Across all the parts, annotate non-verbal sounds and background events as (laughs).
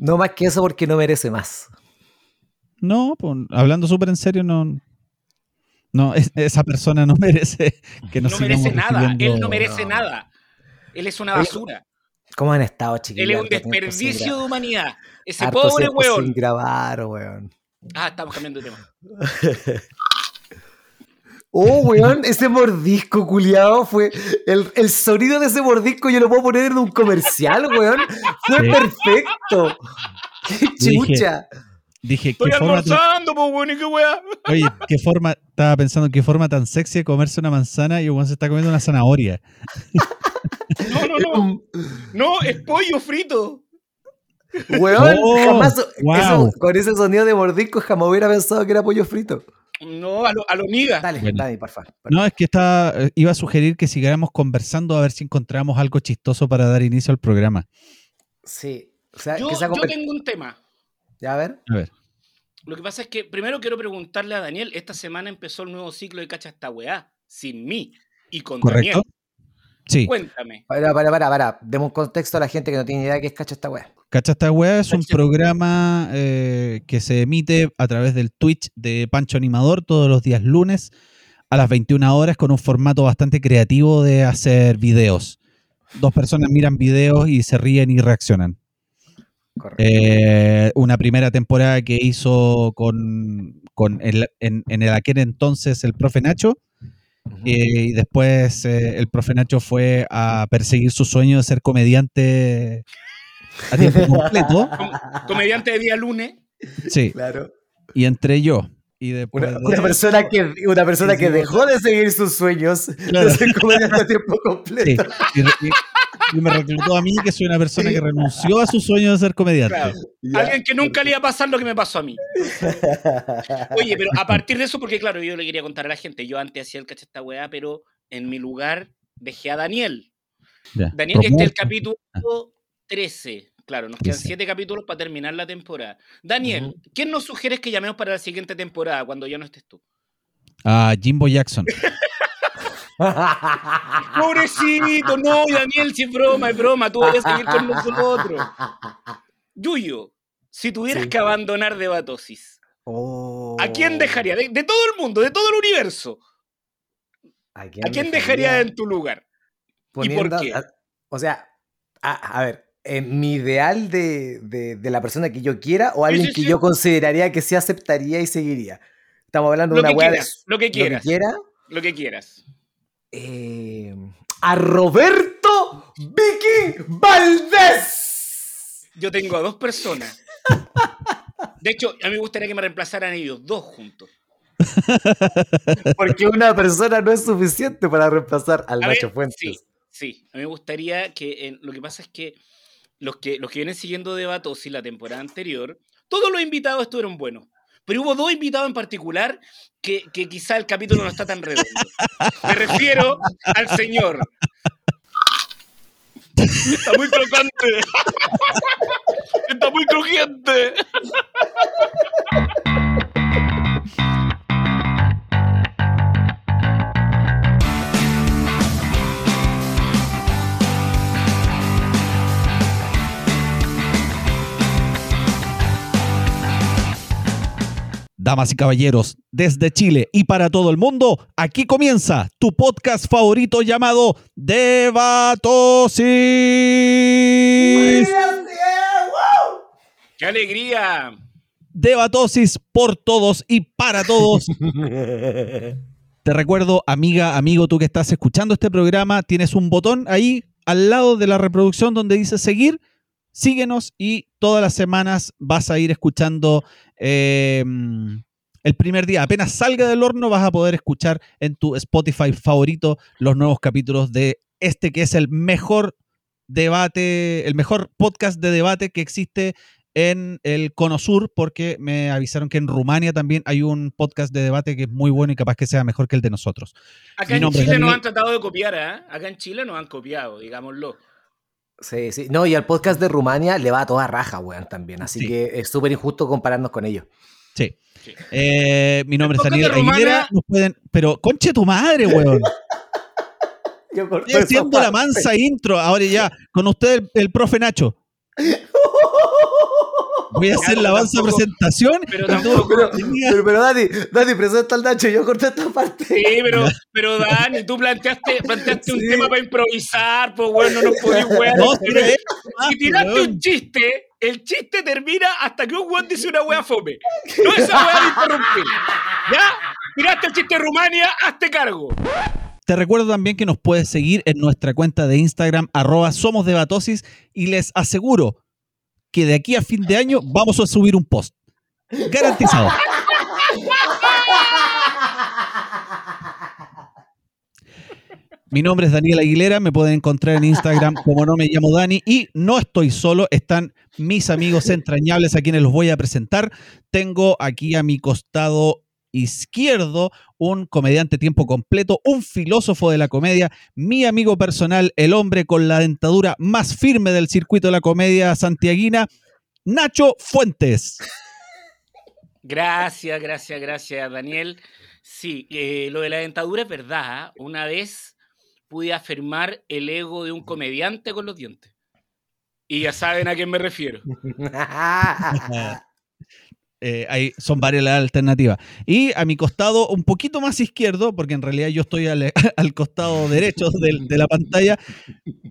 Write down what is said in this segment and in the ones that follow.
No más que eso porque no merece más. No, pues, hablando súper en serio, no. No, esa persona no (laughs) merece que nos No merece nada. Él no merece nada. Él es una basura. ¿Cómo han estado, chiquillos? Él es un desperdicio de humanidad. Ese pobre weón. Sin grabar, weón. Ah, estamos cambiando de tema. (laughs) Oh, (laughs) weón, ese mordisco culiado fue. El, el, sonido de ese mordisco yo lo puedo poner en un comercial, weón. Fue perfecto. ¡Qué chucha! Dije, Estoy ¿qué almorzando, pues, weón, y qué weá. Oye, qué forma. Estaba pensando en qué forma tan sexy de comerse una manzana y weón se está comiendo una zanahoria. No, no, no. No, es pollo frito. Weón, oh, jamás. Eso, con ese sonido de mordisco jamás hubiera pensado que era pollo frito. No, a lo, a lo miga. Dale, bueno. dale, por favor. No, es que está, iba a sugerir que siguiéramos conversando a ver si encontramos algo chistoso para dar inicio al programa. Sí. O sea, yo, que yo tengo un tema. ¿Ya a ver? A ver. Lo que pasa es que primero quiero preguntarle a Daniel, esta semana empezó el nuevo ciclo de Cacha esta weá, sin mí y con ¿Correcto? Daniel. Sí. Cuéntame. Para, para, para, para. Demos un contexto a la gente que no tiene idea de qué es Cacha esta weá. Cacha esta weá es un programa eh, que se emite a través del Twitch de Pancho Animador todos los días lunes a las 21 horas con un formato bastante creativo de hacer videos. Dos personas miran videos y se ríen y reaccionan. Eh, una primera temporada que hizo con, con el, en, en, el aquel entonces el profe Nacho. Uh -huh. eh, y después eh, el profe Nacho fue a perseguir su sueño de ser comediante a tiempo completo. (laughs) Com comediante de día lunes. Sí. Claro. Y entre yo. Y después una, una, persona que, una persona que dejó de seguir sus sueños claro. de ser comediante a tiempo completo. Sí. Y, y, y, me reclutó a mí, que soy una persona sí. que renunció a su sueño de ser comediante. Claro. Alguien que nunca le iba a pasar lo que me pasó a mí. (laughs) Oye, pero a partir de eso, porque claro, yo le quería contar a la gente, yo antes hacía el cacheta weá, pero en mi lugar dejé a Daniel. Ya. Daniel, este es el capítulo 13. Claro, nos quedan siete capítulos para terminar la temporada. Daniel, uh -huh. ¿quién nos sugieres que llamemos para la siguiente temporada cuando ya no estés tú? A uh, Jimbo Jackson. (laughs) Pobrecito, no, Daniel, si es broma, es broma, tú a seguir con nosotros. Yuyo, si tuvieras sí. que abandonar Debatosis, oh. ¿a quién dejaría? De, de, todo el mundo, de todo el universo. ¿A quién, ¿A quién dejaría? dejaría? en tu lugar? Poniendo, ¿Y por qué? O sea, a, a ver, mi ideal de, de, de, la persona que yo quiera o alguien sí, sí, que sí. yo consideraría que sí aceptaría y seguiría. Estamos hablando lo de una weá de. Lo que quieras. Lo que, quiera, lo que quieras. Eh, a Roberto Vicky Valdés. Yo tengo a dos personas. De hecho, a mí me gustaría que me reemplazaran ellos dos juntos. Porque una persona no es suficiente para reemplazar al a Nacho ver, Fuentes. Sí, sí, a mí me gustaría que. Eh, lo que pasa es que los que, los que vienen siguiendo Debatos y la temporada anterior, todos los invitados estuvieron buenos. Pero hubo dos invitados en particular que, que quizá el capítulo no está tan redondo. Me refiero al señor. Está muy crocante. Está muy crujiente. Damas y caballeros, desde Chile y para todo el mundo, aquí comienza tu podcast favorito llamado Debatosis. ¡Qué alegría! Debatosis por todos y para todos. (laughs) Te recuerdo, amiga, amigo, tú que estás escuchando este programa, tienes un botón ahí al lado de la reproducción donde dice seguir. Síguenos y todas las semanas vas a ir escuchando eh, el primer día. Apenas salga del horno vas a poder escuchar en tu Spotify favorito los nuevos capítulos de este que es el mejor debate, el mejor podcast de debate que existe en el Cono Sur, porque me avisaron que en Rumania también hay un podcast de debate que es muy bueno y capaz que sea mejor que el de nosotros. Acá en Chile nos han tratado de copiar, ¿eh? Acá en Chile nos han copiado, digámoslo. Sí, sí. No, y al podcast de Rumania le va a toda raja, weón, también. Así sí. que es súper injusto compararnos con ellos. Sí. sí. Eh, mi nombre es Daniel Aguilera. Nos pueden... Pero, conche tu madre, weón. (laughs) Yo Estoy haciendo la mansa intro. Ahora ya, con usted el, el profe Nacho. (laughs) Voy a hacer la avanza presentación. Pero tampoco- Pero, pero, pero Dani, Dani, presenta al Nacho, yo corté esta parte. Sí, pero, pero Dani, tú planteaste, planteaste un tema para improvisar, pues bueno, no podías wear. (laughs) No, si tiraste un chiste, el chiste termina hasta que un weón dice una wea fome. No esa wea de interrumpir. ¿Ya? Tiraste el chiste de Rumania, hazte cargo. Te recuerdo también que nos puedes seguir en nuestra cuenta de Instagram, arroba somos debatosis, y les aseguro que de aquí a fin de año vamos a subir un post. Garantizado. Mi nombre es Daniel Aguilera, me pueden encontrar en Instagram como no me llamo Dani y no estoy solo, están mis amigos entrañables a quienes los voy a presentar. Tengo aquí a mi costado izquierdo un comediante tiempo completo, un filósofo de la comedia, mi amigo personal, el hombre con la dentadura más firme del circuito de la comedia santiaguina, Nacho Fuentes. Gracias, gracias, gracias, Daniel. Sí, eh, lo de la dentadura es verdad. ¿ah? Una vez pude afirmar el ego de un comediante con los dientes. Y ya saben a quién me refiero. (laughs) Eh, hay- son varias las alternativas. Y a mi costado, un poquito más izquierdo, porque en realidad yo estoy al, (laughs) al costado derecho del- de, la pantalla,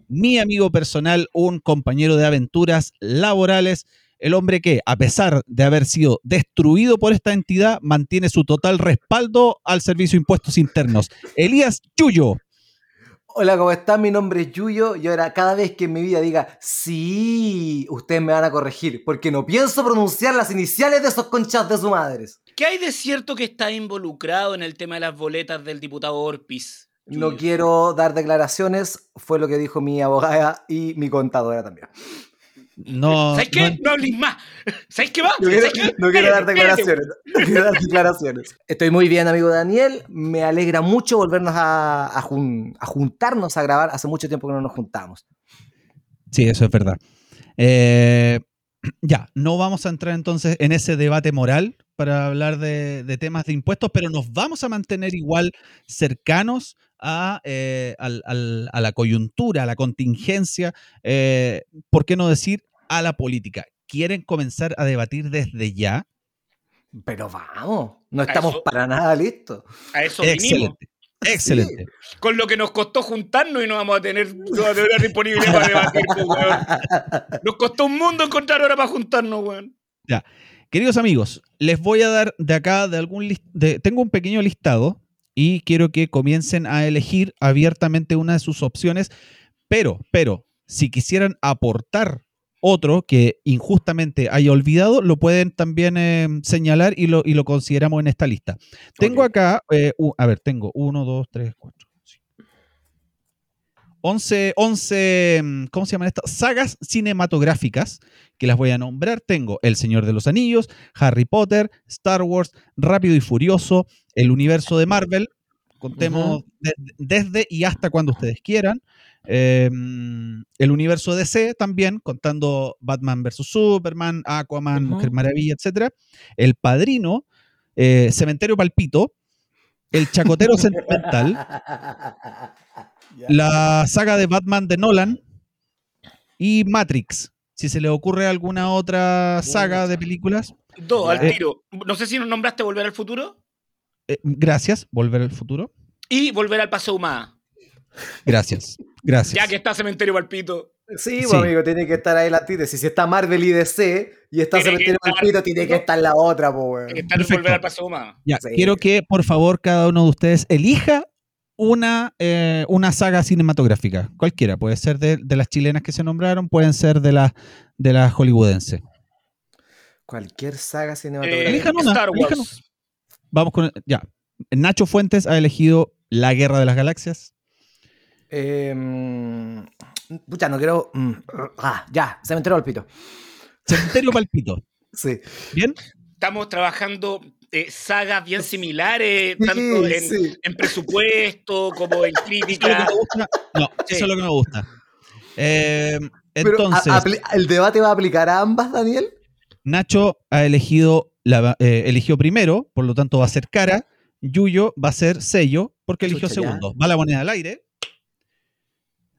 mi amigo personal, un compañero de aventuras laborales, el hombre que, a pesar de haber sido destruido por esta entidad, mantiene su total respaldo al Servicio de Impuestos Internos. Elías Chuyo. Hola, ¿cómo están? Mi nombre es Yuyo y ahora cada vez que en mi vida diga sí, ustedes me van a corregir, porque no pienso pronunciar las iniciales de esos conchas de su madres. ¿Qué hay de cierto que está involucrado en el tema de las boletas del diputado Orpis? No quiero dar declaraciones, fue lo que dijo mi abogada y mi contadora también. No, ¿Sabes qué? no- No hables más. ¿Sabes qué va? No quiero, ¿Sabes qué? no quiero dar declaraciones. No quiero dar declaraciones. Estoy muy bien, amigo Daniel. Me alegra mucho volvernos a, a jun- a juntarnos a grabar. Hace mucho tiempo que no nos juntamos. Sí, eso es verdad. Eh, ya, no vamos a entrar entonces en ese debate moral para hablar de, de temas de impuestos, pero nos vamos a mantener igual cercanos a, eh, al- al- a la coyuntura, a la contingencia, eh, ¿por qué no decir a la política? ¿Quieren comenzar a debatir desde ya? Pero vamos, no estamos eso- para nada listos. A eso vinimos. Excelente. Excelente. Con lo que nos costó juntarnos y no vamos a tener, no vamos a tener disponibilidad para debatir, pues, weón. Nos costó un mundo encontrar hora para juntarnos, weón. Queridos amigos, les voy a dar de acá de algún lis- de, tengo un pequeño listado y quiero que comiencen a elegir abiertamente una de sus opciones, pero, pero, si quisieran aportar otro que injustamente haya olvidado, lo pueden también eh, señalar y lo, y lo consideramos en esta lista. Tengo acá, eh, a ver, tengo uno, dos, tres, cuatro, cinco. 11, 11, mm, ¿cómo se llaman estas? Sagas cinematográficas que las voy a nombrar. Tengo El Señor de los Anillos, Harry Potter, Star Wars, Rápido y Furioso, el universo de Marvel. Contemos de- desde y hasta cuando ustedes quieran. Eh, el universo DC también, contando Batman vs. Superman, Aquaman. Mujer Maravilla, etc. El Padrino, eh, Cementerio Palpito, El Chacotero Sentimental, (laughs) la saga de Batman de Nolan y Matrix. Si se le ocurre alguna otra saga de películas, Dos, al tiro. No sé si nos nombraste Volver al Futuro eh, gracias, Volver al Futuro. y Volver al Paseo Humada. Gracias, gracias. Ya que está Cementerio Palpito. Sí, Sí. pues, amigo, tiene que estar ahí la antítesis. Si está Marvel y DC y está Tiene Cementerio estar- Palpito, tiene que estar la otra, pues, weón. Hay que estar Perfecto. Volver al Paseo Humada. Ya, Sí. quiero que por favor cada uno de ustedes elija una, eh, una saga cinematográfica, cualquiera, puede ser de, de las chilenas que se nombraron, pueden ser de las de las hollywoodenses. Cualquier saga Eh, cinematográfica. Elijan una, Star elijan Wars. Vamos con ya. Nacho Fuentes ha elegido La Guerra de las Galaxias. Eh, pucha, no quiero. mm, ah, ya, Cementerio Palpito. Cementerio Palpito. Sí. ¿Bien? Estamos trabajando eh, sagas bien similares, Sí, tanto en, sí. en presupuesto como en ¿Eso es lo que crítica. me gusta? No, Sí. eso es lo que me gusta. Eh, Pero, entonces, ¿el debate va a aplicar a ambas, Daniel? Nacho ha elegido, la, eh, eligió primero, por lo tanto va a ser cara. Yuyo va a ser sello, porque eligió Chucha, ya. segundo. Va la moneda al aire.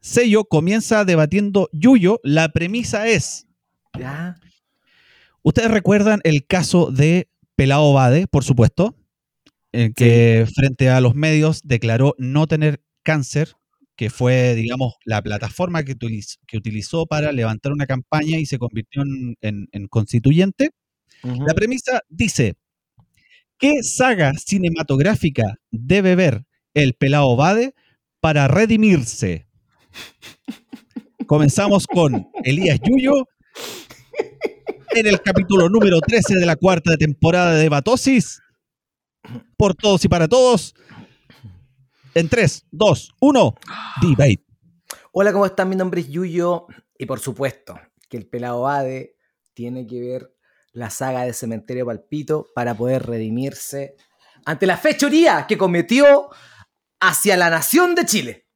Sello comienza debatiendo Yuyo. La premisa es Ya. Ustedes recuerdan el caso de Pelao Bade, por supuesto, en que frente a los medios declaró no tener cáncer, que fue, digamos, la plataforma que utilizó, que utilizó para levantar una campaña y se convirtió en, en- en constituyente. La premisa dice, ¿qué saga cinematográfica debe ver el Pelao Bade para redimirse? Comenzamos con Elías Yuyo en el capítulo número 13 de la cuarta temporada de Batosis. Por todos y para todos. En 3, 2, 1, debate. Hola, ¿cómo están? Mi nombre es Yuyo y por supuesto que el pelado Ade tiene que ver la saga de Cementerio Palpito para poder redimirse ante la fechoría que cometió hacia la nación de Chile.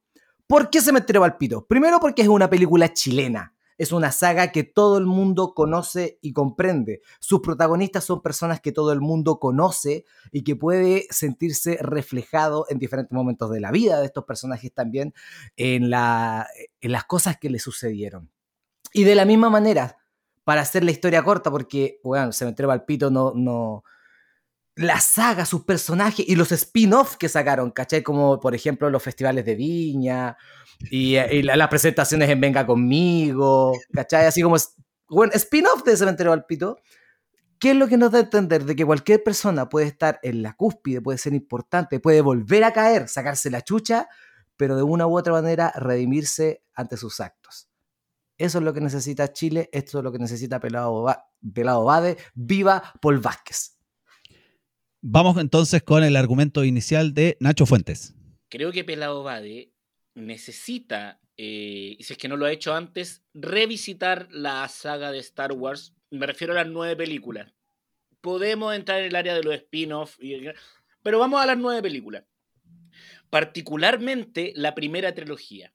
¿Por qué Cementerio Palpito? Primero porque es una película chilena. Es una saga que todo el mundo conoce y comprende. Sus protagonistas son personas que todo el mundo conoce y que puede sentirse reflejado en diferentes momentos de la vida de estos personajes también en, la, en las cosas que le sucedieron. Y de la misma manera, para hacer la historia corta, porque, bueno, Cementerio Palpito no, no... La saga, sus personajes y los spin-offs que sacaron, ¿cachai? Como, por ejemplo, los festivales de Viña y, la- las presentaciones en Venga Conmigo, ¿cachai? Así como, bueno, spin-off de Cementerio Palpito. ¿Qué es lo que nos da a entender? De que cualquier persona puede estar en la cúspide, puede ser importante, puede volver a caer, sacarse la chucha, pero de una u otra manera redimirse ante sus actos. Eso es lo que necesita Chile, esto es lo que necesita Pelado, Pelado Bade. ¡Viva Paul Vázquez! Vamos entonces con el argumento inicial de Nacho Fuentes. Creo que Pelado Bade necesita, eh, y si es que no lo ha hecho antes, revisitar la saga de Star Wars. Me refiero a las nueve películas. Podemos entrar en el área de los spin-offs, pero vamos a las nueve películas. Particularmente la primera trilogía.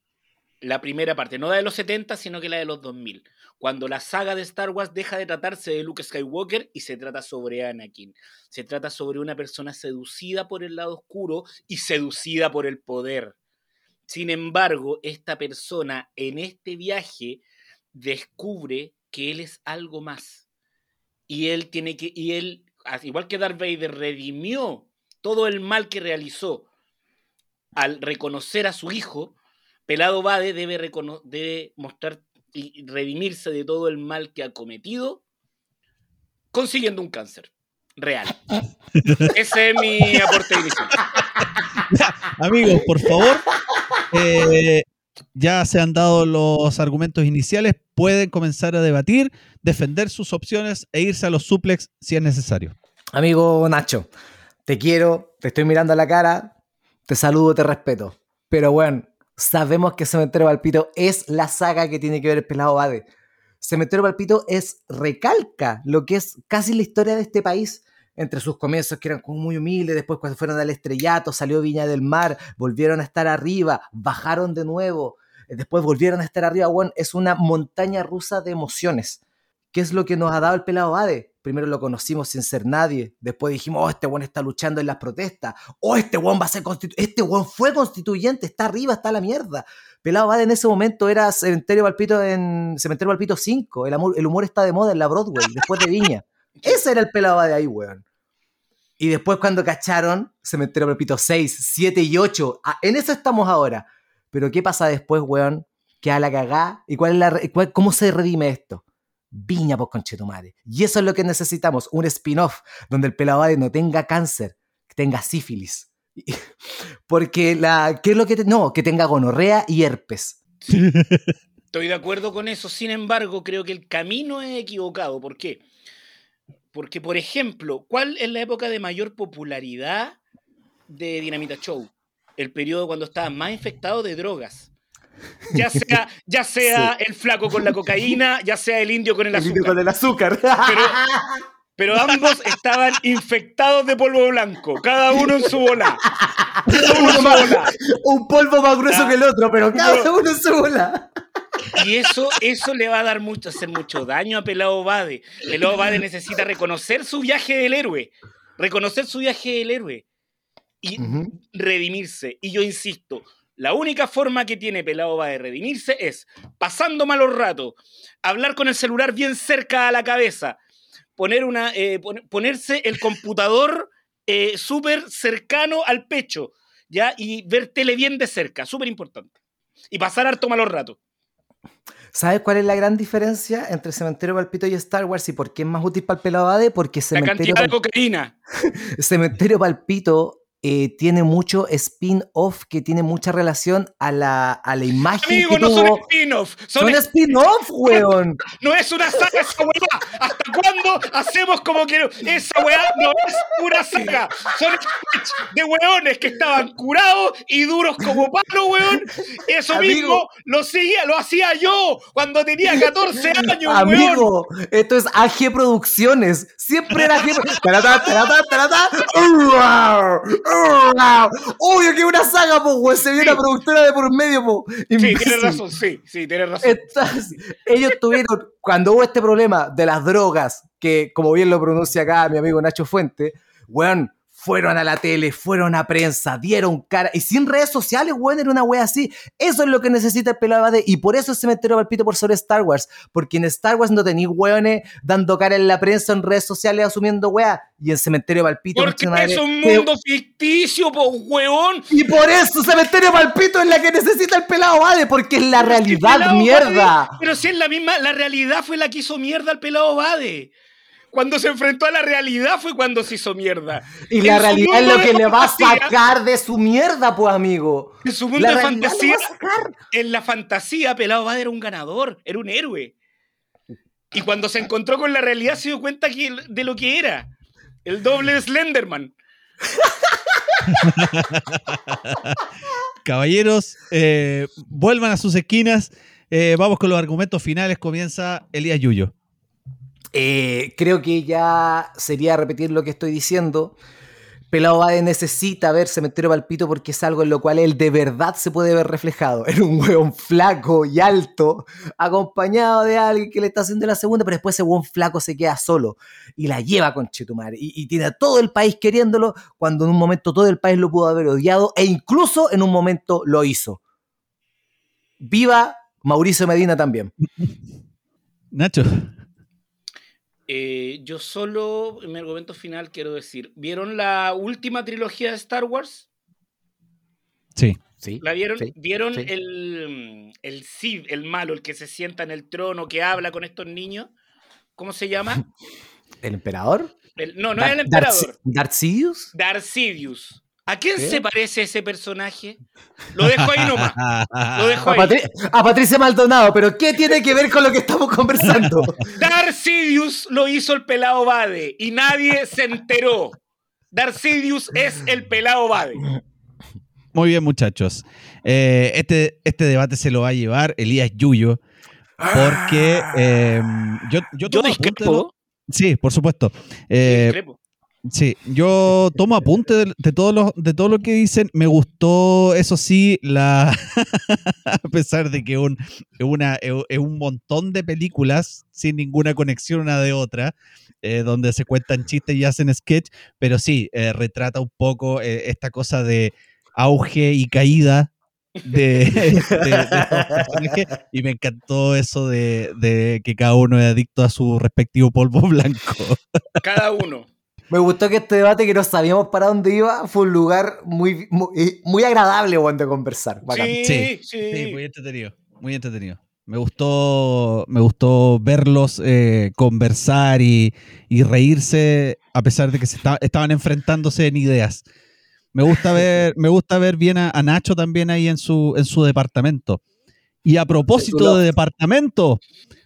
La primera parte, no la de los 70, sino que la de los 2000. Cuando la saga de Star Wars deja de tratarse de Luke Skywalker y se trata sobre Anakin. Se trata sobre una persona seducida por el lado oscuro y seducida por el poder. Sin embargo, esta persona en este viaje descubre que él es algo más. Y él tiene que, y él, al igual que Darth Vader, redimió todo el mal que realizó al reconocer a su hijo. Pelado Bade debe, debe mostrar y redimirse de todo el mal que ha cometido consiguiendo un cáncer real. (laughs) Ese es mi aporte inicial. Amigos, por favor, eh, ya se han dado los argumentos iniciales, pueden comenzar a debatir, defender sus opciones e irse a los suplex si es necesario. Amigo Nacho, te quiero, te estoy mirando a la cara, te saludo, te respeto. Pero bueno, sabemos que Cementerio Palpito es la saga que tiene que ver el pelado Bade. Cementerio Palpito es recalca lo que es casi la historia de este país. Entre sus comienzos que eran muy humildes, después cuando fueron al estrellato, salió Viña del Mar, volvieron a estar arriba, bajaron de nuevo, eh, después volvieron a estar arriba. Bueno, es una montaña rusa de emociones. ¿Qué es lo que nos ha dado el pelado Bade? Primero lo conocimos sin ser nadie, después dijimos, oh, este weón está luchando en las protestas, oh, este weón va a ser constituyente, este weón fue constituyente, está arriba, está la mierda. Pelado Bade en ese momento era Cementerio Palpito en Cementerio Palpito 5, el, amor- el humor está de moda en la Broadway, después de Viña. (laughs) Ese era el pelado Bade ahí, weón. Y después cuando cacharon, Cementerio Palpito 6, 7 y 8, ah, en eso estamos ahora. Pero ¿qué pasa después, weón? Que a la cagá. ¿Y cuál es la, cuál- cómo se redime esto? Viña, pues conchetumare. Y eso es lo que necesitamos, un spin-off donde el pelado Bade no tenga cáncer, que tenga sífilis. (laughs) Porque la, ¿qué es lo que te- no, que tenga gonorrea y herpes. (laughs) Estoy de acuerdo con eso, sin embargo, creo que el camino es equivocado. ¿Por qué? Porque, por ejemplo, ¿cuál es la época de mayor popularidad de Dinamita Show? El periodo cuando estaba más infectado de drogas. Ya sea, ya sea el flaco con la cocaína, ya sea el indio con el El indio azúcar. con el azúcar. Pero, (laughs) pero ambos estaban infectados de polvo blanco, cada uno en su bola. Cada uno en su bola. un polvo más grueso Ah. que el otro, pero cada No. uno en su bola. Y eso, eso le va a dar mucho, hacer mucho daño a Pelado Bade. Pelado Bade necesita reconocer su viaje del héroe. Reconocer su viaje del héroe. Y redimirse. Y yo insisto, la única forma que tiene Pelado Bade de redimirse es pasando malos ratos, hablar con el celular bien cerca a la cabeza, poner una, eh, pon- ponerse el computador eh, súper cercano al pecho, ¿ya? Y ver tele bien de cerca, súper importante. Y pasar harto malos ratos. ¿Sabes cuál es la gran diferencia entre Cementerio Palpito y Star Wars y por qué es más útil para el pelado Bade? Porque La Cementerio, cantidad de cocaína. (laughs) Cementerio Palpito eh, tiene mucho spin-off que tiene mucha relación a la, a la imagen Amigo, que no son spin-off. Son Son spin-off, (laughs) weón. No es una saga esa weá. ¿Hasta cuándo hacemos como que esa weá no es una saga? Son de weones que estaban curados y duros como palo, weón. Eso Amigo. mismo lo, seguía, lo hacía yo cuando tenía 14 años, weón. Amigo, esto es AG Producciones. Siempre era AG Obvio que una saga, po, weón. Se vio Sí. una productora de por medio, po. Sí, Imbécil. tienes razón, sí, sí, tienes razón. Ellos tuvieron, cuando hubo este problema de las drogas, que como bien lo pronuncia acá mi amigo Nacho Fuente, weón, fueron a la tele, fueron a prensa, dieron cara, y sin redes sociales, weón, era una wea así. Eso es lo que necesita el pelado Abade, y por eso el cementerio palpito por sobre Star Wars, porque en Star Wars no tenéis weones dando cara en la prensa, en redes sociales, asumiendo wea, y en cementerio palpito, Porque es un que- mundo ficticio, po, weón. y por eso Cementerio Palpito es la que necesita el pelado Bade, porque es la realidad, pelado mierda. Bade- pero si es la misma, la realidad fue la que hizo mierda al pelado Bade. Cuando se enfrentó a la realidad fue cuando se hizo mierda. Y En la realidad es lo que le va a sacar de su mierda, pues, amigo. En su mundo La de fantasía, en la fantasía, Pelado Bade era un ganador, era un héroe. Y cuando se encontró con la realidad se dio cuenta que, de lo que era. El doble de Slenderman. (laughs) Caballeros, eh, vuelvan a sus esquinas. Eh, vamos con los argumentos finales. Comienza Elías Yuyo. Eh, creo que ya sería repetir lo que estoy diciendo. Pelado Bade necesita ver Cementerio Palpito porque es algo en lo cual él de verdad se puede ver reflejado. (laughs) En un hueón flaco y alto, acompañado de alguien que le está haciendo la segunda, pero después ese hueón flaco se queda solo y la lleva con Chetumare. Y, y tiene a todo el país queriéndolo cuando en un momento todo el país lo pudo haber odiado e incluso en un momento lo hizo. Viva Mauricio Medina también. Nacho. Eh, yo solo, en mi argumento final, quiero decir, ¿vieron la última trilogía de Star Wars? Sí. Sí. ¿La vieron? Sí, ¿Vieron sí. el, el Cid, el malo, el que se sienta en el trono, que habla con estos niños? ¿Cómo se llama? (laughs) ¿El emperador? El- no, no Dar- es el emperador. Darth- Darth Sidious? Darth Sidious. ¿A quién ¿Qué? se parece ese personaje? Lo dejo ahí nomás. Lo dejo A, ahí. Patri- a Patricia Maldonado, pero ¿qué tiene que ver con lo que estamos (laughs) conversando? Darth Sidious lo hizo el pelado Bade y nadie se enteró. Darth Sidious es el pelado Bade. Muy bien, muchachos. Eh, este, este debate se lo va a llevar Elías Yuyo. Porque eh, yo, yo Yo de discrepo. lo- Sí, por supuesto. Eh, Discrepo. Sí, yo tomo apunte de, todo lo, de todo lo que dicen. Me gustó, eso sí, la (laughs) a pesar de que un, es un montón de películas sin ninguna conexión una de otra, eh, donde se cuentan chistes y hacen sketch, pero sí, eh, retrata un poco eh, esta cosa de auge y caída de, (laughs) y me encantó eso de, de que cada uno es adicto a su respectivo polvo (laughs) blanco. Cada uno. Me gustó que este debate que no sabíamos para dónde iba fue un lugar muy, muy, muy agradable de conversar. Bacán. Sí, Sí, sí. Sí, muy entretenido. Muy entretenido. Me gustó, me gustó verlos eh, conversar y, y reírse a pesar de que se esta- estaban enfrentándose en ideas. Me gusta ver, me gusta ver bien a, a Nacho también ahí en su, en su departamento. Y a propósito de departamento,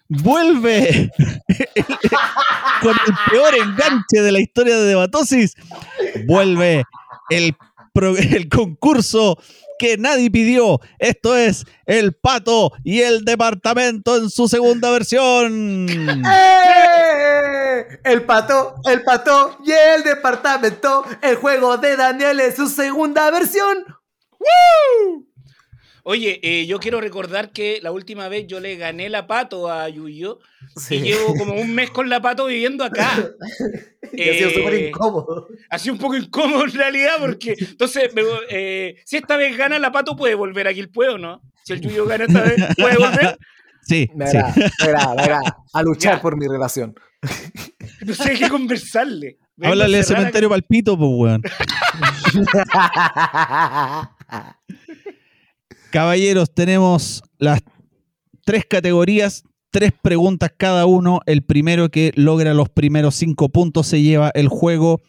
vuelve (laughs) con el peor enganche de la historia de Debatosis. Vuelve el, pro- el concurso que nadie pidió. Esto es El Pato y el Departamento en su segunda versión. ¡Eh! El pato, el pato y el departamento. El juego de Daniel en su segunda versión. Oye, eh, yo quiero recordar que la última vez yo le gané la pato a Yuyo Sí. y llevo como un mes con la pato viviendo acá. (laughs) Y ha sido Eh, súper incómodo. Ha sido un poco incómodo en realidad porque, (laughs) entonces, me- eh, si esta vez gana la pato, puede volver aquí el puedo, ¿no? Si el Yuyo gana esta vez, puede volver. Sí, Me sí. agrada, me agrada, me agrada. A luchar Ya. por mi relación. Entonces hay que conversarle. Háblale de cementerio palpito, pues, weón. (laughs) Caballeros, tenemos las tres categorías, tres preguntas cada uno. El primero que logra los primeros cinco puntos se lleva el juego.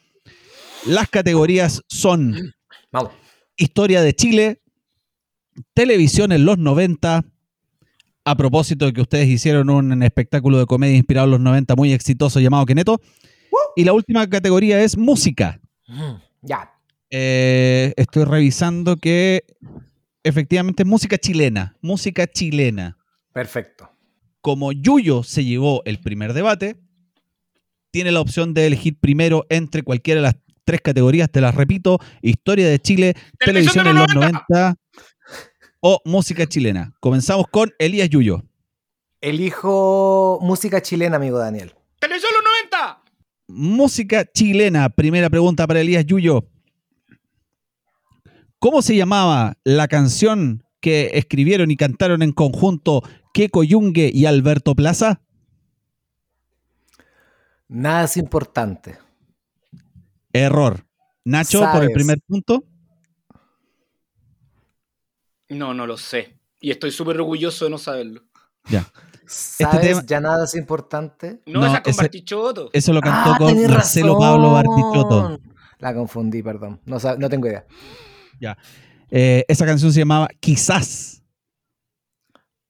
Las categorías son Vamos. Historia de Chile, Televisión en los 90. A propósito de que ustedes hicieron un espectáculo de comedia inspirado en los 90 muy exitoso llamado Keneto. Y la última categoría es música. Mm, Ya. Eh, estoy revisando que efectivamente es música chilena. Música chilena. Perfecto. Como Yuyo se llevó el primer debate, tiene la opción de elegir primero entre cualquiera de las tres categorías. Te las repito: Historia de Chile, Televisión Televisión de en los los 90 o música chilena. Comenzamos con Elías Yuyo. Elijo música chilena, amigo Daniel. ¡Televisión los 90! Música chilena. Primera pregunta para Elías Yuyo. ¿Cómo se llamaba la canción que escribieron y cantaron en conjunto Keco Yungue y Alberto Plaza? Nada es importante. Error. Nacho, por el primer punto. No, no lo sé. Y estoy súper orgulloso de no saberlo. Ya. ¿Sabes? tema- Ya nada es importante. No, No, esa con ese- Bartichotto. Eso lo cantó Ah, con Marcelo razón. Pablo Bartichotto. La confundí, perdón. No tengo idea. Eh, esa canción se llamaba Quizás.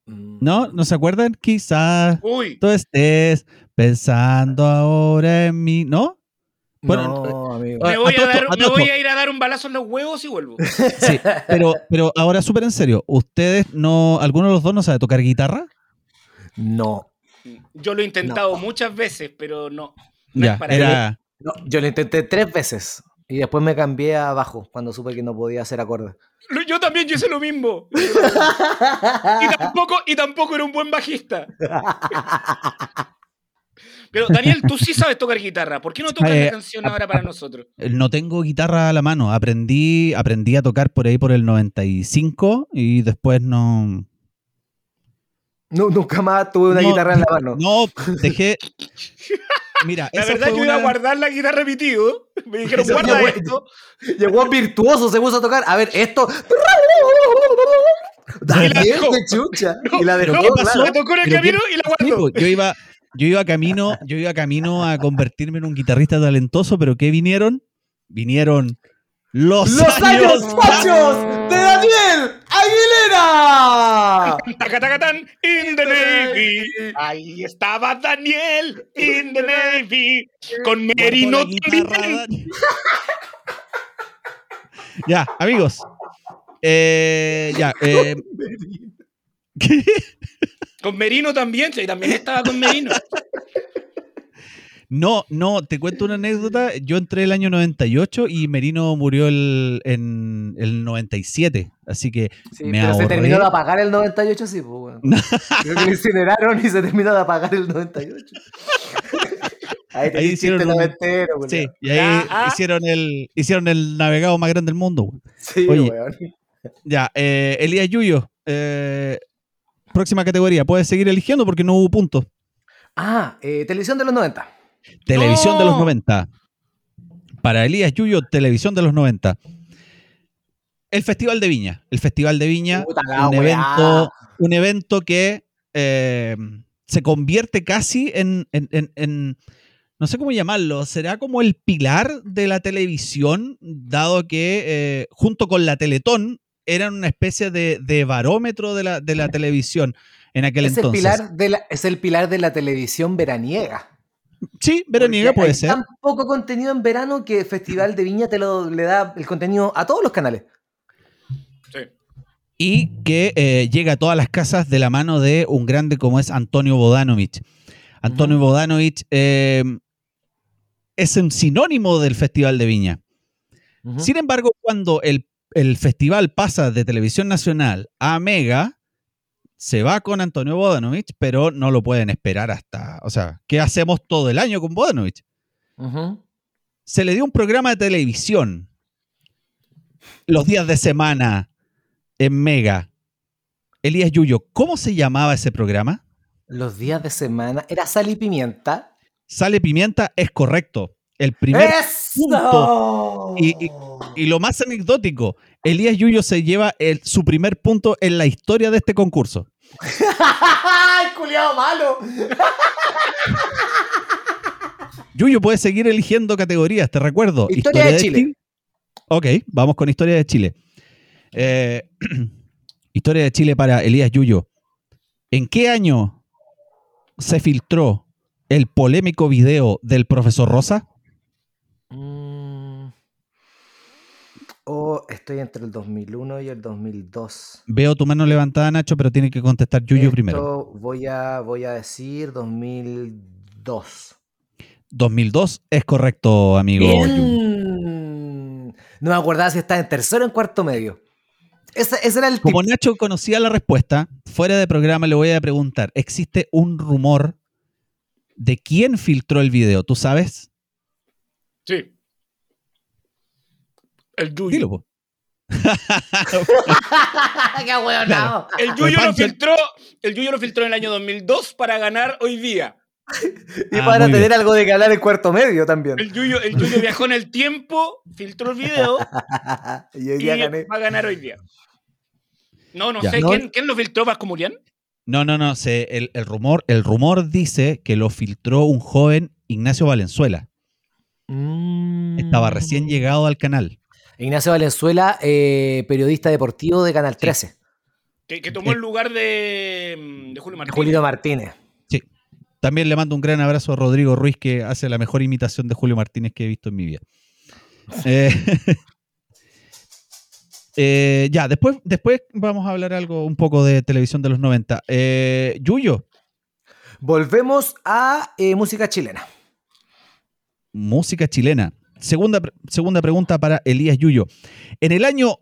Mm, ¿No? ¿No se acuerdan? Quizás Uy, tú estés pensando ahora en mí. ¿No? Bueno, no, amigo. Ah, me, voy a dar, esto, a me todo voy esto. a ir a dar un balazo en los huevos y vuelvo. (laughs) Sí, pero, pero ahora súper en serio. ¿Ustedes no, alguno de los dos no sabe tocar guitarra? No. Yo lo he intentado muchas veces, pero no. no Ya, es para era, No, Yo lo intenté tres veces. Y después me cambié a bajo cuando supe que no podía hacer acordes. Yo también yo hice lo mismo. (laughs) Y tampoco, y tampoco era un buen bajista. (laughs) Pero Daniel, tú sí sabes tocar guitarra. ¿Por qué no tocas Eh, la canción ahora para nosotros? no tengo guitarra a la mano. Aprendí, aprendí a tocar por ahí por el 95 y después no. No, nunca más tuve una No, guitarra en la mano. No, dejé. (laughs) Mira, La esa verdad fue yo iba a guardar la guitarra mi tío. Me dijeron, Eso guarda esto. (laughs) Llegó virtuoso, se puso a tocar. A ver, esto. (laughs) Daniel, qué chucha. No, y la ¿pero dejó, qué pasó? La tocó en el ¿Pero qué- camino y la guardó. pues, yo iba, yo iba camino, yo iba camino a convertirme en un guitarrista talentoso, pero ¿qué vinieron? Vinieron los, ¡Los años fachos de Daniel Aguilera! Tacatacatán, in the Navy. Ahí estaba Daniel in the Navy. Con Merino también. Ya, amigos. Eh, ya, eh, ¿qué? Con Merino también. Sí, también estaba con Merino. (laughs) No, no, te cuento una anécdota. Yo entré el año 98 y Merino murió el, en el 97. Así que Sí, me pero se ahorré. terminó de apagar el 98, sí, pues, bueno. Creo que lo incineraron y se terminó de apagar el 98. Ahí, Ahí hicieron un- noventero, Sí, culiao. y ahí Ah, ah. hicieron el hicieron el navegado más grande del mundo. güey. Sí, Oye. weón. Ya, eh, Elías Yuyo, eh, próxima categoría. Puedes seguir eligiendo porque no hubo puntos. Ah, eh, televisión de los 90. Televisión de los ¡No! 90. Para Elías Yuyo, televisión de los 90. El Festival de Viña. El Festival de Viña, un evento, un evento que eh, se convierte casi en, en- en- en- no sé cómo llamarlo, será como el pilar de la televisión, dado que eh, junto con la Teletón eran una especie de, de barómetro de la, de la televisión en aquel Es el, entonces. pilar de la, es el pilar de la televisión veraniega. Sí, veraniega puede hay ser. tan poco contenido en verano que Festival de Viña te lo, le da el contenido a todos los canales. Sí. y que eh, llega a todas las casas de la mano de un grande como es Antonio Bodanovich. Antonio Bodanovich eh, es un sinónimo del Festival de Viña. Sin embargo, cuando el, el festival pasa de televisión nacional a Mega, se va con Antonio Bodanovich, pero no lo pueden esperar hasta... O sea, ¿qué hacemos todo el año con Bodanovich? Se le dio un programa de televisión los días de semana en Mega. Elías Yuyo, ¿cómo se llamaba ese programa? Los días de semana. Era sal y pimienta. Sale pimienta es correcto. El primer punto. ¡Eso! Y- Y lo más anecdótico, Elías Yuyo se lleva el- su primer punto en la historia de este concurso. (laughs) ¡Ay, culiado malo! Yuyo puede seguir eligiendo categorías, te recuerdo. Historia de Chile. Ok, vamos con Historia de Chile. Eh, (clears throat) historia de Chile para Elías Yuyo. ¿En qué año se filtró el polémico video del profesor Rosa? Oh, estoy entre el 2001 y el 2002. Veo tu mano levantada, Nacho, pero tiene que contestar Yuyo Esto primero. Voy a, voy a decir 2002. 2002 es correcto, amigo. Bien. No me acordaba si estaba en tercero o en cuarto medio. Ese, ese era el Como. Nacho conocía la respuesta, fuera de programa le voy a preguntar, ¿existe un rumor de quién filtró el video? ¿Tú sabes? Sí. El Yuyo. Dilo, po. (laughs) ¡Qué hueonao! El Yuyo lo filtró, el Yuyo lo filtró en el año 2002 para ganar hoy día. (laughs) Y Ah, para tener bien. algo de que hablar en cuarto medio también. El Yuyo, el Yuyo viajó en el tiempo, filtró el video (laughs) y hoy y día gané. va a ganar hoy día. No, no Ya. sé. No. ¿quién, quién lo filtró? ¿Vasco Murián? No, no, no. se- el, el rumor, el rumor dice que lo filtró un joven Ignacio Valenzuela. Estaba recién llegado al canal. Mm. Ignacio Valenzuela, eh, periodista deportivo de Canal 13. Que, que tomó el lugar de, de Julio Martínez. Julio Martínez. Sí. También le mando un gran abrazo a Rodrigo Ruiz, que hace la mejor imitación de Julio Martínez que he visto en mi vida. Eh, (laughs) eh, ya, después, después vamos a hablar algo un poco de televisión de los 90. Eh, Yuyo, Volvemos a eh, música chilena. música chilena. Segunda, segunda pregunta para Elías Yuyo. En el año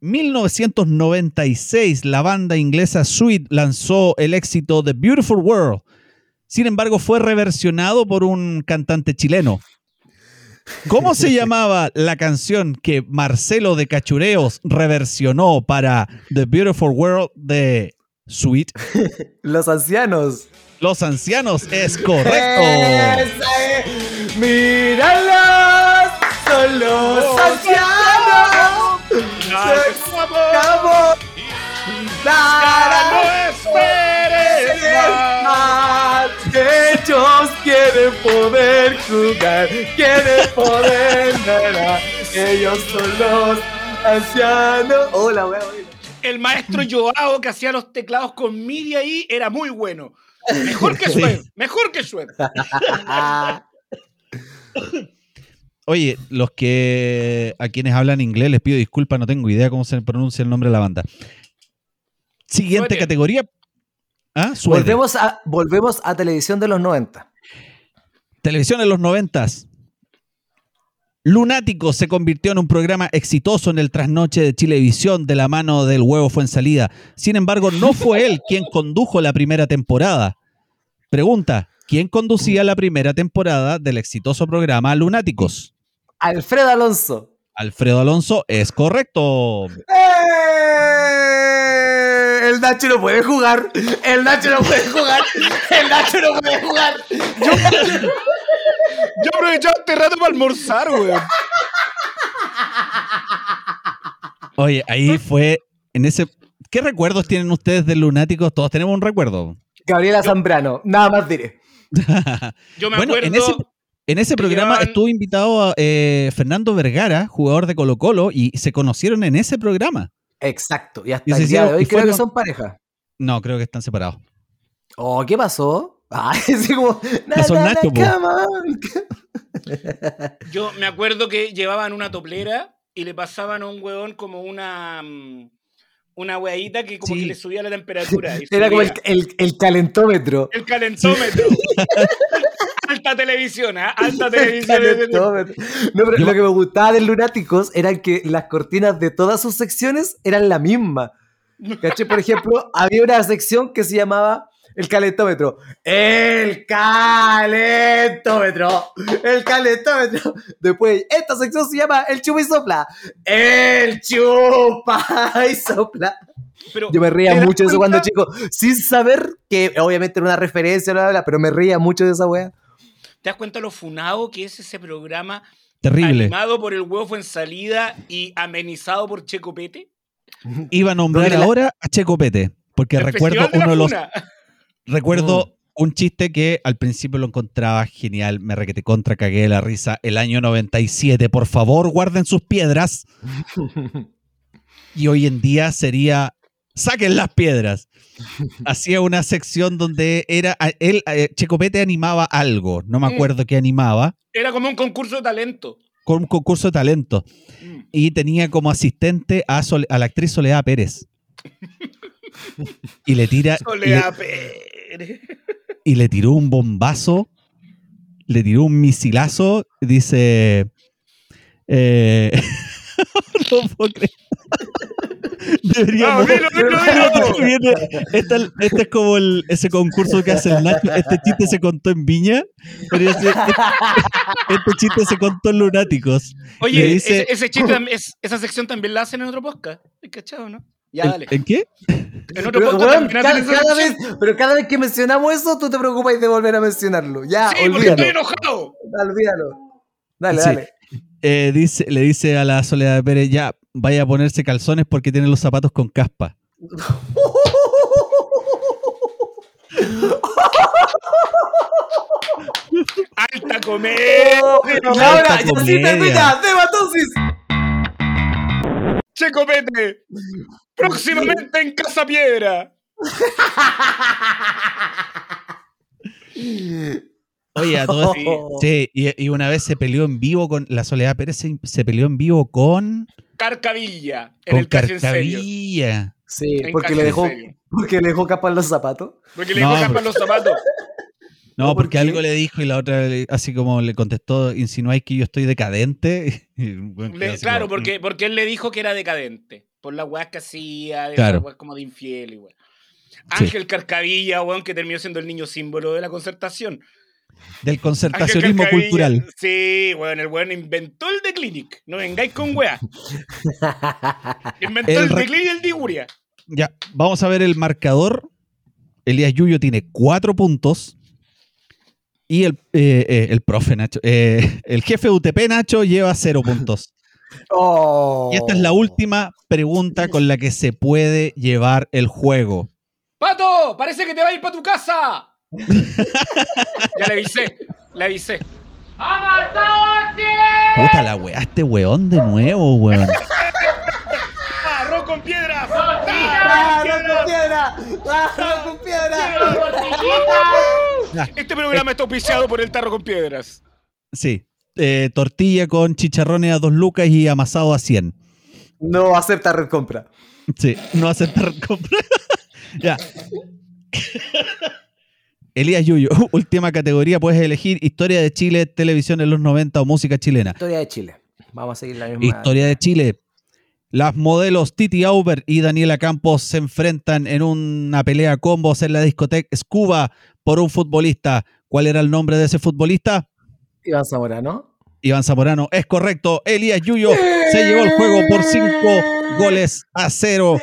1996, la banda inglesa Sweet lanzó el éxito The Beautiful World. Sin embargo, fue reversionado por un cantante chileno. ¿Cómo se (laughs) llamaba la canción que Marcelo de Cachureos reversionó para The Beautiful World de Sweet? (laughs) Los ancianos. Los ancianos, es correcto. ¡Míralos! ¡Son los ancianos! ¡Se acabó! ¡La- esperes más! Ellos quieren poder jugar, quieren poder ganar. Ellos son los ancianos. Hola, wea. El maestro Joao que hacía los teclados con MIDI ahí era muy bueno. Mejor que (laughs) Sued, mejor que. Ah, (laughs) Oye, los que a quienes hablan inglés les pido disculpas, no tengo idea cómo se pronuncia el nombre de la banda. Siguiente Suede. categoría. ¿Ah? Volvemos, a, volvemos a televisión de los 90. Televisión en los noventas. Lunático se convirtió en un programa exitoso en el trasnoche de Chilevisión de la mano del huevo fue en salida. Sin embargo, no fue él quien condujo la primera temporada. Pregunta, ¿quién conducía la primera temporada del exitoso programa Lunáticos? Alfredo Alonso. Alfredo Alonso es correcto. ¡Eh! El Nacho no puede jugar. El Nacho no puede jugar. El Nacho no puede jugar. Yo aprovechaba este rato para almorzar, weón. Oye, ahí fue en ese. ¿Qué recuerdos tienen ustedes de Lunáticos? Todos tenemos un recuerdo. Gabriela Zambrano. Nada más diré. (laughs) Yo me Bueno, acuerdo. en ese, en ese programa estuvo invitado a, eh, Fernando Vergara, jugador de Colo Colo, y se conocieron en ese programa. Exacto. Y hasta Y se el día de hoy y creo que son pareja. No, creo que están separados. Oh, ¿qué pasó? Así (laughs) como. na, na, na. Yo me acuerdo que llevaban una toplera y le pasaban a un huevón como una. mm, Una weadita que como Sí. que le subía la temperatura. y (laughs) Era como el, el- el calentómetro. el calentómetro. (laughs) Alta televisión, ¿ah? Alta televisión. No, pero Yo- lo que me gustaba de Lunáticos era que las cortinas de todas sus secciones eran la misma. Por ejemplo, había una sección que se llamaba el calentómetro. El calentómetro. El calentómetro. Después, esta sección se llama el chupa y sopla. El chupa y sopla. Pero, Yo me ¿te reía mucho de eso cuando chico, sin saber que obviamente era una referencia, bla, bla, bla, pero me reía mucho de esa wea. ¿Te das cuenta lo funado que es ese programa Terrible. animado por el huevo en salida y amenizado por Checo Pete? Iba a nombrar ¿Dónde la- ahora a Checo Pete, porque El recuerdo de uno de los Recuerdo un chiste que al principio lo encontraba genial, me requete contra, cagué de la risa. El año 97, por favor, guarden sus piedras. Y hoy en día sería saquen las piedras. Hacía una sección donde era él eh, Checo Pete animaba algo, no me Mm. acuerdo qué animaba, Era como un concurso de talento. con un concurso de talento Mm. y tenía como asistente a, a la actriz Soledad Pérez. (laughs) Y le tira y le- y le tiró un bombazo, le tiró un misilazo, dice... eh, (laughs) no puedo creer. Deberíamos... No, dilo, dilo, dilo. Viene- Este, este es como el- ese concurso que hace el Nacho. Este chiste se contó en Viña. pero ese- este chiste se contó en Lunáticos. Oye, dice- ese, ese chiste, es- esa sección también la hacen en otro podcast. ¿Has cachado, no? Ya, ¿En- dale. ¿En qué? En otro Pero, cada, vez, pero cada vez que mencionamos eso, tú te preocupas de volver a mencionarlo. Ya, Sí, porque estoy enojado. Dale, olvídalo. Dale, Sí. dale. Eh, dice, le dice a la Soledad Pérez, ya, vaya a ponerse calzones porque tiene los zapatos con caspa. (laughs) Alta comedia. y ahora, ya sí comedia. termina, Debatosis. Checo Pete. Próximamente en Casa Piedra. Oye, a todo Sí. Sí, (laughs) y, y una vez se peleó en vivo con la Soledad Pérez, se, se peleó en vivo con, Carcavilla. En con el casi en serio. Carcavilla. Sí, En porque le en dejó, Serio. porque le dejó capar los zapatos. Porque le No, pero- Caspa los zapatos. No, ¿por porque algo le dijo y la otra así como le contestó, insinuáis que yo estoy decadente. (laughs) Y Le- claro, como, porque, porque él le dijo que era decadente. Por las weas que hacía, de Claro. como de infiel y weas. Ángel Carcavilla, weón, que terminó siendo el niño símbolo de la concertación. mm, Del concertacionismo cultural. Sí, weón, el weón inventó el The Clinic. No vengáis con weas. (laughs) Inventó El el, Clinic y el Diguria. Ya, vamos a ver el marcador. Elías Yuyo tiene cuatro puntos. Y el, eh, eh, el profe Nacho, eh, el jefe UTP Nacho lleva cero puntos. Oh. Y esta es la última pregunta con la que se puede llevar el juego. ¡Pato! ¡Parece que te va a ir para tu casa! (laughs) ya le avisé, le avisé. Puta la weá, este weón de nuevo, weón. ¡Arroz con piedras! ¡Ah, no con piedra! ¡Ah, no con piedra! Este programa está auspiciado por el tarro con piedras. Sí. eh, tortilla con chicharrones a dos lucas y amasado a 100. No acepta red compra. Sí, no aceptar compra. (laughs) ya. (laughs) Elías Yuyo, (laughs) última categoría, puedes elegir historia de Chile, televisión en los 90 o música chilena. Historia de Chile. Vamos a seguir la misma. Historia de Chile. Las modelos Titi Auber y Daniela Campos se enfrentan en una pelea combos en la discoteca Scuba por un futbolista. ¿Cuál era el nombre de ese futbolista? Iván Zamorano. Iván Zamorano. Es correcto. Elías Yuyo se llevó el juego por cinco goles a cero.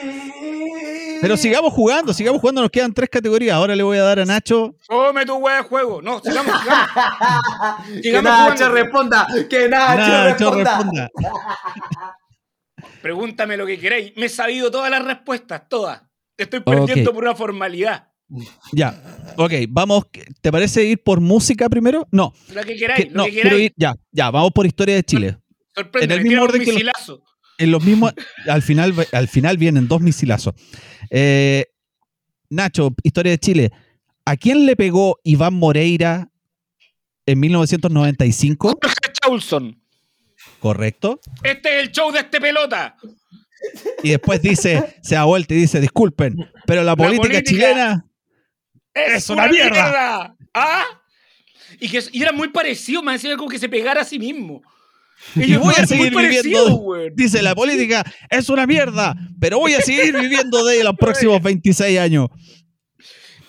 Pero sigamos jugando, sigamos jugando. Nos quedan tres categorías. Ahora le voy a dar a Nacho. Come tu wea de juego. No, sigamos, sigamos. (laughs) que Sigamos Nacho jugando. responda. Que Nacho, Nacho, responda. responda. Pregúntame lo que queréis. Me he sabido todas las respuestas, todas. Estoy perdiendo por una formalidad. Ya. Ok, vamos. ¿Te parece ir por música primero? No. Lo que queráis, que- lo no, que queráis. ir. Ya, ya, vamos por historia de Chile. Sorpréndeme, en el mismo orden que. En los mismos, al final, al final vienen dos misilazos. Eh, Nacho, historia de Chile. ¿A quién le pegó Iván Moreira en 1995? Jorge Chaulson. Correcto. Este es el show de este pelota. Y después dice, se da vuelta y dice, disculpen, pero la política, política chilena Es, una mierda. ¿Ah? Y, que, y era muy parecido, me decía como que se pegara a sí mismo. Y voy a seguir muy viviendo. güey. Dice, la política es una mierda, pero voy a seguir viviendo de los próximos 26 años.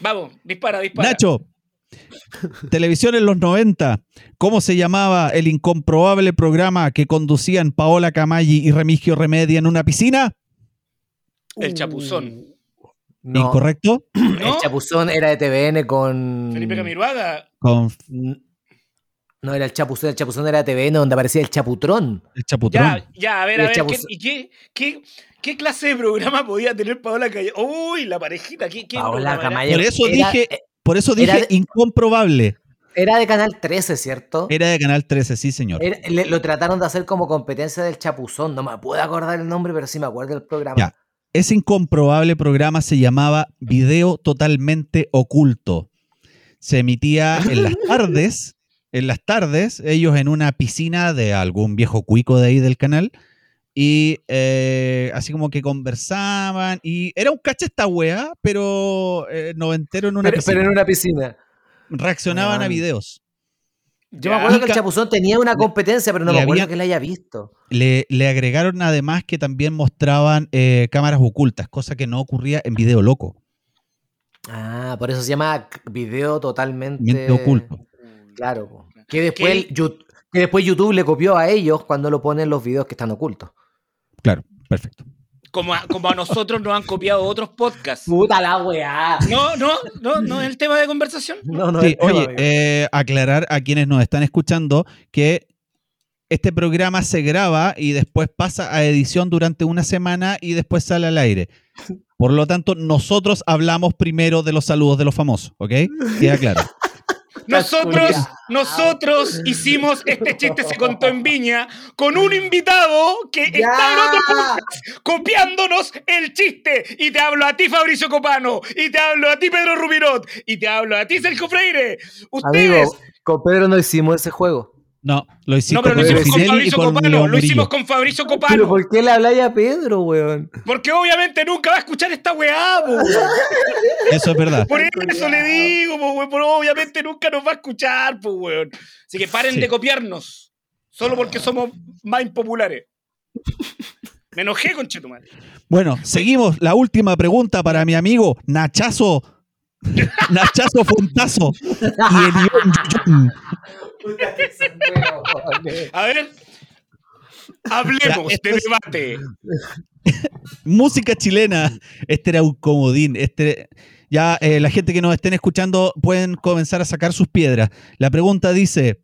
Vamos, dispara, dispara. Nacho, televisión en los 90, ¿cómo se llamaba el incomprobable programa que conducían Paola Camaggi y Remigio Remedia en una piscina? El chapuzón. No, ¿Incorrecto? (clears throat) El chapuzón era de TVN con. Felipe Camiruaga. Con No era el chapuzón, el chapuzón era de TVN donde aparecía el chaputrón. el chaputrón. Ya, ya, a ver, Y a ver. ¿qué. ¿Y qué, qué, qué clase de programa podía tener Paola Calle? Uy, la parejita. ¿Qué, qué Paola? Camayo. Por eso Era- dije, por eso dije de- incomprobable. Era de Canal 13, ¿cierto? Era de Canal 13, sí, señor. Era- le- lo trataron de hacer como competencia del chapuzón. No me puedo acordar el nombre, pero sí me acuerdo del programa. Ya. Ese incomprobable programa se llamaba Video Totalmente Oculto. Se emitía en las (laughs) tardes, en las tardes, ellos en una piscina de algún viejo cuico de ahí del canal, y eh, así como que conversaban, y era un cacha esta weá, pero eh, noventero en una pero, piscina. pero en una piscina. Reaccionaban a videos. Yo me acuerdo que el chapuzón tenía una competencia, pero no me acuerdo había- que la haya visto. Le, le agregaron además que también mostraban eh, cámaras ocultas, cosa que no ocurría en Video Loco. Ah, por eso se llama video totalmente Mente oculto. Claro. que después YouTube le copió a ellos cuando lo ponen los videos que están ocultos. Claro, perfecto. Como a, como a nosotros nos han copiado otros podcasts. Puta la weá. No, no, no, no es el tema de conversación. No, no, Sí, es tema, oye, eh, aclarar a quienes nos están escuchando que este programa se graba y después pasa a edición durante una semana y después sale al aire. Por lo tanto, nosotros hablamos primero de los saludos de los famosos, ¿ok? Queda claro. (laughs) Nosotros, nosotros hicimos este chiste se contó en Viña con un invitado que está en otro copiándonos el chiste. Y te hablo a ti, Fabricio Copano. Y te hablo a ti, Pedro Rubirot. Y te hablo a ti, Sergio Freire. Ustedes. Amigo, con Pedro no hicimos ese juego. No, lo hicimos no, pero lo con hicimos con y Fabricio con Copano. Lo hicimos Murillo. con Fabricio Pero Copano. ¿por qué le habláis a Pedro, weón? Porque obviamente nunca va a escuchar esta weá, po. (laughs) Eso es verdad. Por eso le digo, po, weón, pero obviamente nunca nos va a escuchar, pues, weón. Así que paren Sí. de copiarnos. Solo porque somos más impopulares. Me enojé con Chetumal. Bueno, seguimos. La última pregunta para mi amigo Nachazo. (laughs) Nachazo Fontazo. Y A ver. Hablemos de es- debate. Música chilena. Este era un comodín. Este, ya eh, la gente que nos estén escuchando pueden comenzar a sacar sus piedras. La pregunta dice: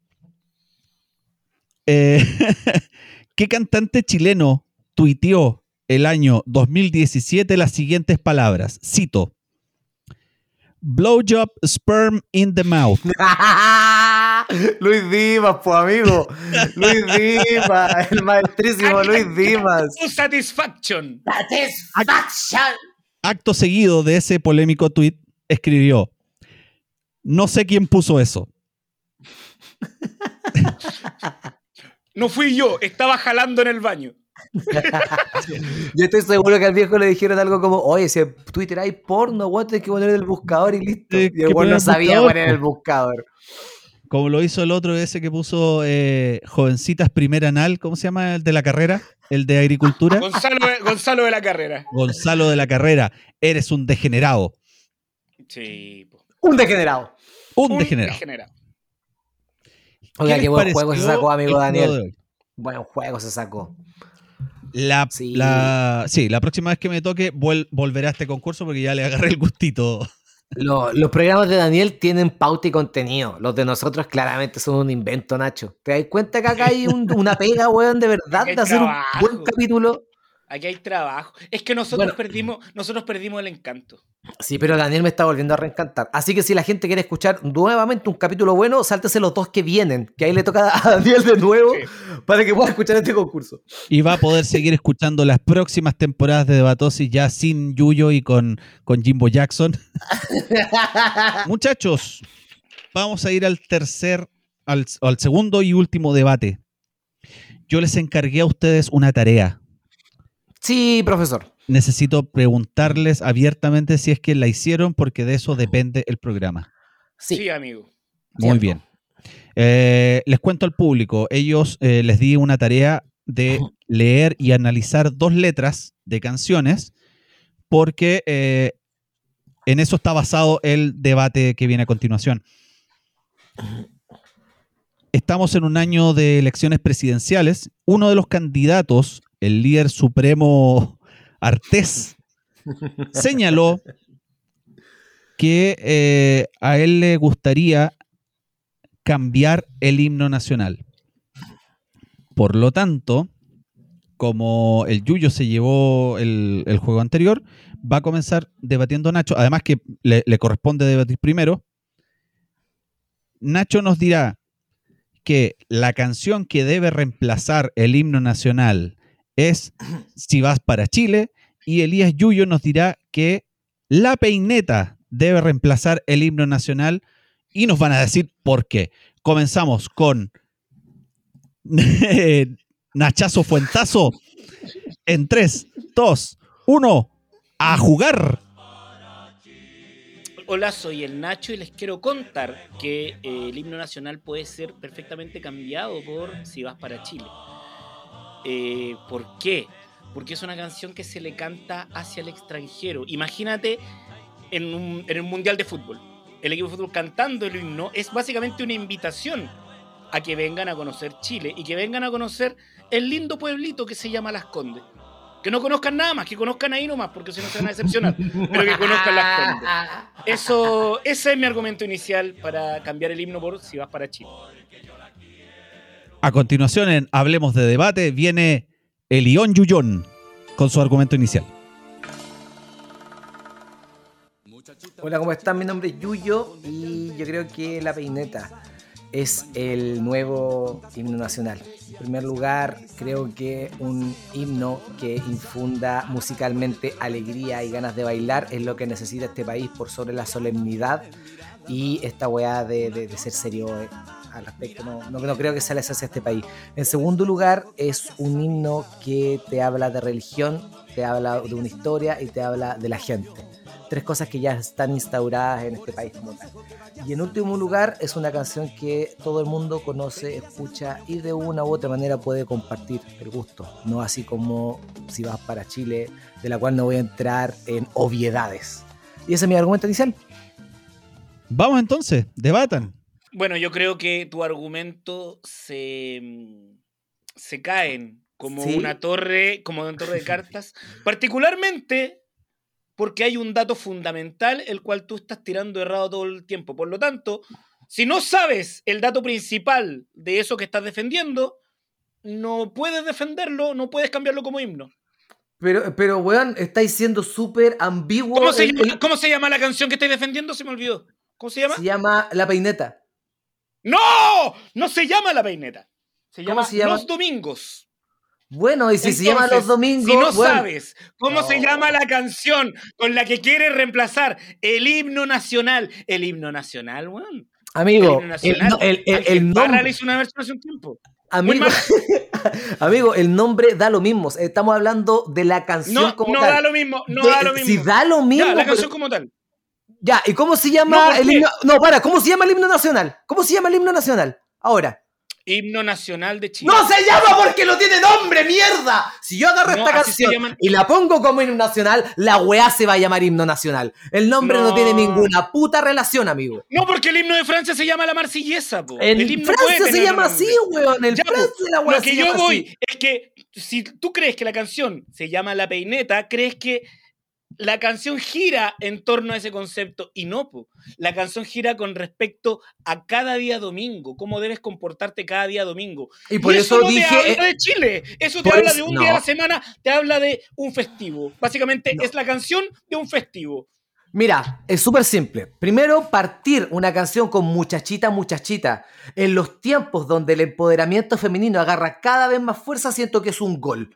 eh, (laughs) ¿Qué cantante chileno tuiteó el año 2017 las siguientes palabras? Cito. Blowjob sperm in the mouth. (laughs) Luis Dimas, pues amigo. Luis Dimas, el maestrísimo Luis Dimas. Un satisfaction. Acto seguido de ese polémico tuit, escribió: No sé quién puso eso. (laughs) No fui yo, estaba jalando en el baño. Yo estoy seguro que al viejo le dijeron algo como, oye, si en Twitter hay porno, what, hay que poner el buscador y listo. Y el weón no sabía buscador, poner po. el buscador. Como lo hizo el otro ese que puso eh, Jovencitas Primer Anal, ¿cómo se llama el de la carrera? El de agricultura. Gonzalo, de- Gonzalo de la carrera. Gonzalo de la carrera, eres un degenerado. Sí. Un degenerado. Un, Un degenerado. degenerado. Oiga, qué buen juego se sacó, amigo Daniel. Buen juego se sacó. La, Sí. la, sí, la próxima vez que me toque vuel- volveré a este concurso porque ya le agarré el gustito. Lo- los programas de Daniel tienen pauta y contenido. Los de nosotros claramente son un invento, Nacho. ¿Te das cuenta que acá hay un- una pega, weón, de verdad, (laughs) de hacer un buen capítulo? Aquí hay trabajo. Es que nosotros Bueno. perdimos, nosotros perdimos el encanto. Sí, pero Daniel me está volviendo a reencantar. Así que si la gente quiere escuchar nuevamente un capítulo bueno, sáltese los dos que vienen, que ahí le toca a Daniel de nuevo Sí. para que pueda escuchar este concurso. Y va a poder seguir escuchando las próximas temporadas de Debatosis ya sin Yuyo y con, con Jimbo Jackson. (laughs) Muchachos, vamos a ir al tercer, al, al segundo y último debate. Yo les encargué a ustedes una tarea. Sí, profesor. Necesito preguntarles abiertamente si es que la hicieron porque de eso depende el programa. Sí, Sí. amigo. Muy Cierto. bien. Eh, les cuento al público, ellos eh, les di una tarea de (laughs) leer y analizar dos letras de canciones porque eh, en eso está basado el debate que viene a continuación. Estamos en un año de elecciones presidenciales. Uno de los candidatos, el líder supremo Artés, (laughs) señaló que eh, a él le gustaría cambiar el himno nacional. Por lo tanto, como el Yuyo se llevó el, el juego anterior, va a comenzar debatiendo Nacho, además que le, le corresponde debatir primero. Nacho nos dirá que la canción que debe reemplazar el himno nacional es Si vas para Chile y Elías Yuyo nos dirá que La Peineta debe reemplazar el himno nacional y nos van a decir por qué. Comenzamos con (laughs) Nachazo Fuentazo en 3, 2, 1, a jugar. Hola, soy el Nacho y les quiero contar que eh, el himno nacional puede ser perfectamente cambiado por Si vas para Chile. Eh, ¿Por qué? Porque es una canción que se le canta hacia el extranjero. Imagínate en, un, en el Mundial de Fútbol. El equipo de fútbol cantando el himno es básicamente una invitación a que vengan a conocer Chile y que vengan a conocer el lindo pueblito que se llama Las Condes. Que no conozcan nada más, que conozcan ahí nomás, porque si no se van a decepcionar, pero que conozcan Las Condes. (laughs) Eso, ese es mi argumento inicial para cambiar el himno por si vas para Chile. A continuación, en Hablemos de Debate, viene Elión Yuyón con su argumento inicial. Hola, ¿cómo están? Mi nombre es Yuyo y yo creo que La Peineta es el nuevo himno nacional. En primer lugar, creo que un himno que infunda musicalmente alegría y ganas de bailar es lo que necesita este país por sobre la solemnidad y esta weá de, de- ser serio eh, al respecto. No, no, no creo que sea la esencia de este país. En segundo lugar, es un himno que te habla de religión, te habla de una historia y te habla de la gente. Tres cosas que ya están instauradas en este país como tal. Y en último lugar, es una canción que todo el mundo conoce, escucha y de una u otra manera puede compartir el gusto. No así como si vas para Chile, de la cual no voy a entrar en obviedades. Y ese es mi argumento inicial. Vamos entonces, debatan. Bueno, yo creo que tu argumento se, mm, se caen como Sí. una torre, como una torre de (laughs) cartas, particularmente porque hay un dato fundamental el cual tú estás tirando errado todo el tiempo. Por lo tanto, si no sabes el dato principal de eso que estás defendiendo, no puedes defenderlo, no puedes cambiarlo como himno. Pero, pero weón, estáis siendo súper ambiguo. ¿Cómo se, cómo se llama la canción que estáis defendiendo? Se me olvidó. ¿Cómo se llama? se llama La Peineta. ¡No! No se llama La Peineta. Se ¿Cómo llama, se llama? Los Domingos. Bueno, y si se llama Los Domingos. Si no bueno, sabes cómo se No. llama la canción con la que quieres reemplazar el himno nacional, el himno nacional, weón. El Amigo, himno el, nacional. no- el- el- el nombre. hizo una versión hace un tiempo. Amigo, (laughs) amigo, el nombre da lo mismo. Estamos hablando de la canción No, como no tal. da lo mismo, no De- da lo mismo. Si da lo mismo. ya, la pero- canción como tal. Ya, ¿y cómo se llama No, ¿por el himno? No, para, ¿cómo se llama el himno nacional? ¿Cómo se llama el himno nacional? Ahora. Himno nacional de Chile. ¡No se llama porque no tiene nombre, mierda! Si yo agarro No, esta canción llaman- y la pongo como himno nacional, la weá se va a llamar himno nacional. El nombre no, No. tiene ninguna puta relación, amigo. No, porque el himno de Francia se llama la marsillesa, po. En el himno Francia se llama así, weón. Ya, po, Francia la weá Lo que se yo llama voy así. es que si tú crees que la canción se llama La Peineta, crees que la canción gira en torno a ese concepto y no, po. la canción gira con respecto a cada día domingo, cómo debes comportarte cada día domingo. Y por Y eso, no dije. te habla eh, de Chile, eso te habla eso- de un no. día a la semana, te habla de un festivo. Básicamente No. es la canción de un festivo. Mira, es súper simple. Primero, partir una canción con muchachita, muchachita. En los tiempos donde el empoderamiento femenino agarra cada vez más fuerza, siento que es un gol.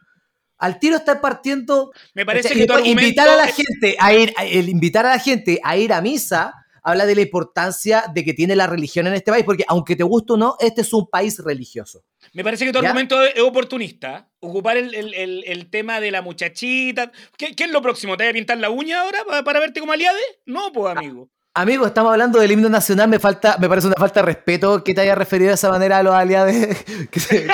Al tiro está partiendo. Me parece o sea, que tu argumento invitar a la gente a ir, a- el invitar a la gente a ir a misa habla de la importancia de que tiene la religión en este país, porque aunque te guste o no, este es un país religioso. Me parece que tu ¿Ya? argumento es oportunista. Ocupar el, el- el- el tema de la muchachita. ¿Qué, qué es lo próximo? ¿Te voy a pintar la uña ahora para, para verte como aliade? No, pues, amigo. Amigo, estamos hablando del himno nacional, me falta, me parece una falta de respeto que te haya referido de esa manera a los aliados (laughs) que se- que-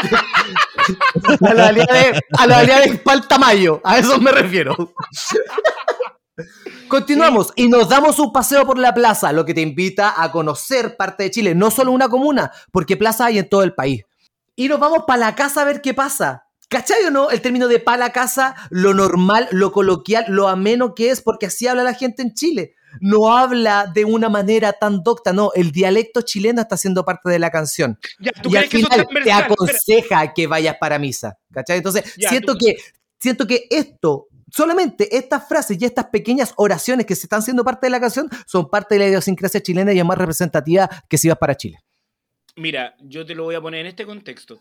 a los aliados a los aliados Paltamayo, a eso me refiero. Continuamos y nos damos un paseo por la plaza, lo que te invita a conocer parte de Chile, no solo una comuna, porque plaza hay en todo el país. Y nos vamos para la casa a ver qué pasa. ¿Cachai o no? El término de pa la casa, lo normal, lo coloquial, lo ameno que es, porque así habla la gente en Chile. No habla de una manera tan docta, no. El dialecto chileno está siendo parte de la canción. Ya, ¿tú Y al final te? Espera. aconseja que vayas para misa. ¿Cachai? Entonces, Ya, siento, tú- que, siento que esto, solamente estas frases y estas pequeñas oraciones que se están siendo parte de la canción, son parte de la idiosincrasia chilena y es más representativa que si vas para Chile. Mira, yo te lo voy a poner en este contexto.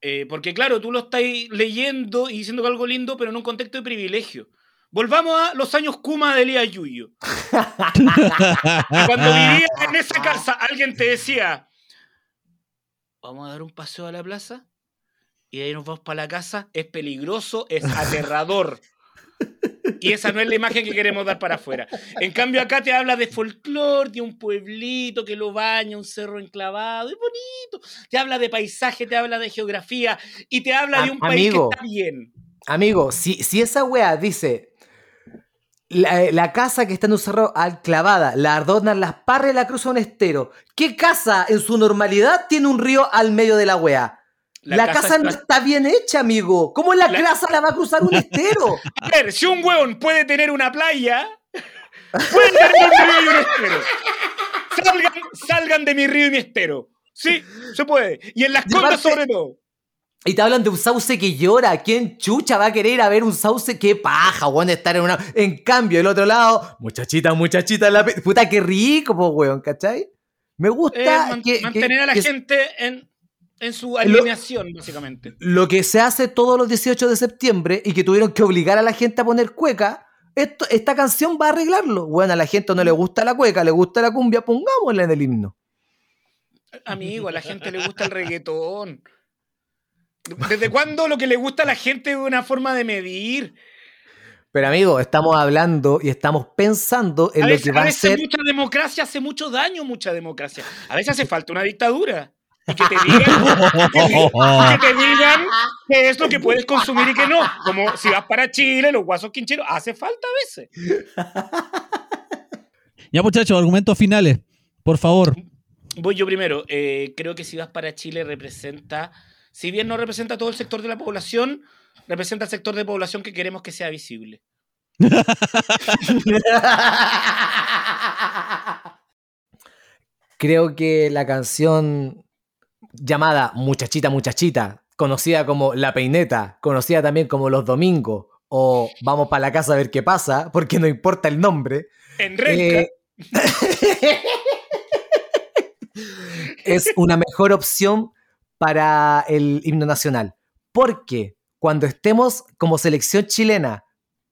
Eh, porque claro, tú lo estás leyendo y diciendo que algo lindo, pero en un contexto de privilegio. Volvamos a los años Kuma de Elías Yuyo. (laughs) Cuando vivías en esa casa, alguien te decía, vamos a dar un paseo a la plaza y de ahí nos vamos para la casa, es peligroso, es aterrador. Y esa no es la imagen que queremos dar para afuera. En cambio, acá te habla de folclore, de un pueblito que lo baña, un cerro enclavado, es bonito. Te habla de paisaje, te habla de geografía y te habla de un país amigo. que está bien. Amigo, si, si esa wea dice la, la casa que está en un cerro al- clavada, la adornan las parras y la cruza un estero, ¿qué casa en su normalidad tiene un río al medio de la wea? La, casa, no está- bien hecha, amigo. ¿Cómo la, La- casa la va a cruzar un estero? (laughs) A ver, si un hueón puede tener una playa, puede tener un río y un estero. Salgan, salgan de mi río y mi estero. Sí, se puede. Y en las Y condas sobre todo. Y te hablan de un sauce que llora. ¿Quién chucha va a querer ir a ver un sauce? ¡Qué paja, weón! Estar en una. En cambio, el otro lado, muchachita, muchachita, la pe- puta, qué rico, po, weón, ¿cachai? Me gusta Eh, man- que, que- mantener a la que gente en, en su Lo- alineación, básicamente. lo que se hace todos los 18 de septiembre y que tuvieron que obligar a la gente a poner cueca. Esto, esta canción va a arreglarlo. Bueno, a la gente no le gusta la cueca, le gusta la cumbia, pongámosla en el himno. Amigo, a la gente le gusta el reggaetón. ¿Desde cuándo lo que le gusta a la gente es una forma de medir? Pero amigo, estamos hablando y estamos pensando en A lo veces, que va a a veces ser. mucha democracia hace mucho daño, mucha democracia. A veces hace falta una dictadura. Y que te digan, que te digan qué es lo que puedes consumir y qué no. Como si vas para Chile, los guasos quincheros, hace falta a veces. Ya, muchachos, argumentos finales, por favor. Voy yo primero. Eh, creo que si vas para Chile representa, si bien no representa todo el sector de la población, representa el sector de población que queremos que sea visible. Creo que la canción llamada Muchachita, Muchachita, conocida como La Peineta, conocida también como Los Domingos, o Vamos para la casa a ver qué pasa, porque no importa el nombre, En eh, (laughs) es una mejor opción para el himno nacional. Porque cuando estemos como selección chilena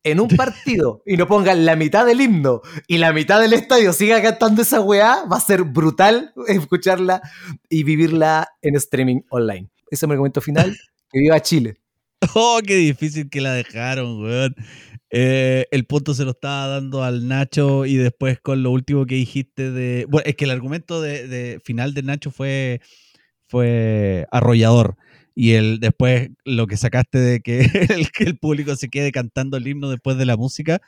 en un (laughs) partido y no pongan la mitad del himno y la mitad del estadio siga cantando esa weá, va a ser brutal escucharla y vivirla en streaming online. Ese es mi argumento final. (laughs) Que viva Chile. Oh, qué difícil que la dejaron, weón. Eh, el punto se lo estaba dando al Nacho y después con lo último que dijiste de... Bueno, es que el argumento de, de final de Nacho fue, fue arrollador. Y el, después lo que sacaste de que (laughs) el, que el público se quede cantando el himno después de la música,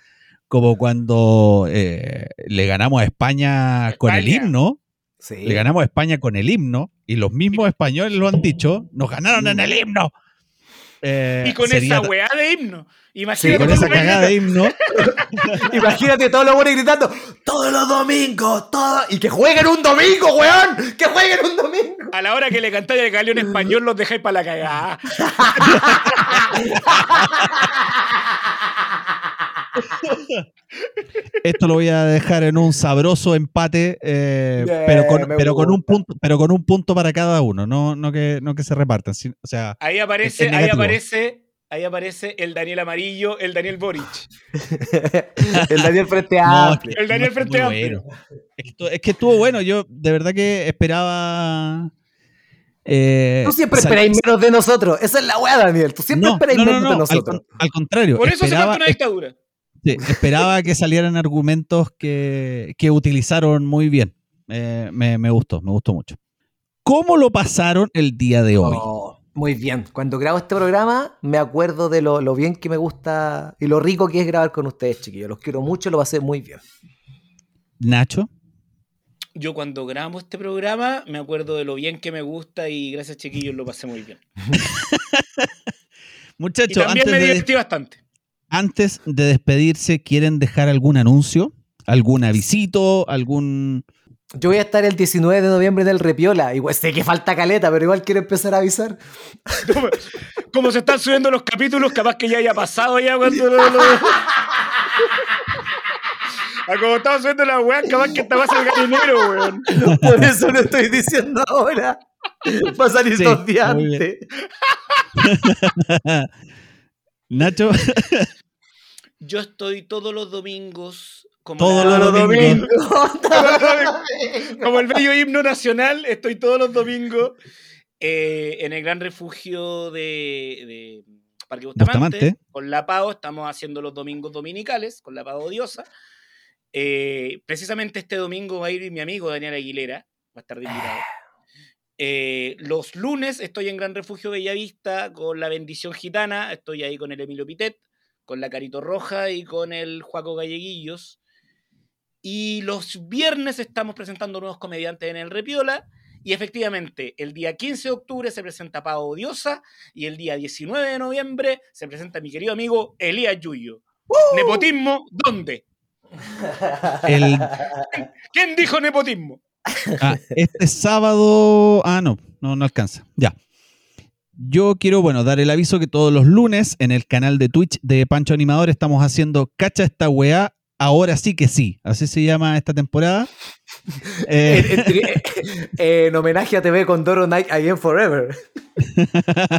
como cuando eh, le ganamos a España, con el himno, Sí. le ganamos a España con el himno, y los mismos (laughs) españoles lo han dicho, nos ganaron en el himno. Eh, y con esa weá de himno. Sí, Imagínate con todo esa cagada de himno. (laughs) Imagínate todos los buenos gritando todos los domingos, todo y que jueguen un domingo, weón, que jueguen un domingo. A la hora que le cantáis el galeón español, los dejáis para la cagada. (laughs) Esto lo voy a dejar en un sabroso empate, eh, pero, con, me pero con un punto, pero con un punto para cada uno, no, no, que, no que se repartan. O sea, Ahí aparece, ahí aparece, ahí aparece el Daniel Amarillo, el Daniel Boric. (laughs) (laughs) El Daniel Frente no, Amplio. que- El Daniel no, Frente Amplio. bueno. Es que, estu- es que estuvo bueno, yo de verdad que esperaba. eh, Tú siempre esperáis menos de nosotros. Esa es la weá, Daniel. Tú siempre No, esperáis no, no, menos no, de nosotros. Al, contrario, Por eso se esperaba, falta una dictadura. Sí, esperaba que salieran argumentos que, que utilizaron muy bien. Eh, me, me gustó, me gustó mucho. ¿Cómo lo pasaron el día de hoy? Oh, muy bien. Cuando grabo este programa, me acuerdo de lo, lo bien que me gusta y lo rico que es grabar con ustedes, chiquillos. Los quiero mucho, lo pasé muy bien. Nacho, Yo cuando grabamos este programa me acuerdo de lo bien que me gusta y gracias chiquillos lo pasé muy bien. (laughs) Muchachos, también antes me de, divertí bastante. Antes de despedirse, ¿quieren dejar algún anuncio? ¿Algún avisito? ¿Algún...? Yo voy a estar el 19 de noviembre en el Repiola. Igual sé que falta caleta, pero igual quiero empezar a avisar. Como, como se están subiendo los capítulos, capaz que ya haya pasado ya cuando lo. lo- Ah, como estamos subiendo la weá, capaz que esta va a ser dinero, weón. Por eso lo estoy diciendo ahora. Va a salir Sí, dos días antes. (laughs) Nacho, Yo estoy todos los domingos. Como Todos los (laughs) (laughs) domingos. Como el bello himno nacional, estoy todos los domingos eh, en el gran refugio de, de Parque Bustamante. Bustamante. Con la PAO estamos haciendo los domingos dominicales, con la PAO Diosa. Eh, precisamente este domingo va a ir mi amigo Daniel Aguilera, va a estar de invitado. Eh, los lunes estoy en Gran Refugio Bellavista con la bendición gitana, estoy ahí con el Emilio Pitet, con la Carito Roja y con el Juaco Galleguillos. Y los viernes estamos presentando nuevos comediantes en el Repiola. Y efectivamente, el día 15 de octubre se presenta Pavo Odiosa y el día 19 de noviembre se presenta mi querido amigo Elías Yuyo. ¿Nepotismo? ¿Dónde? el, ¿Quién dijo nepotismo? ah, este sábado... Ah, no, no, no alcanza. Ya. Yo quiero, bueno, dar el aviso que todos los lunes en el canal de Twitch de Pancho Animador estamos haciendo Cacha esta weá, ahora sí que sí. Así se llama esta temporada. Eh, (laughs) En, en tri- (laughs) en homenaje a TV con Doro Night Again Forever. (laughs)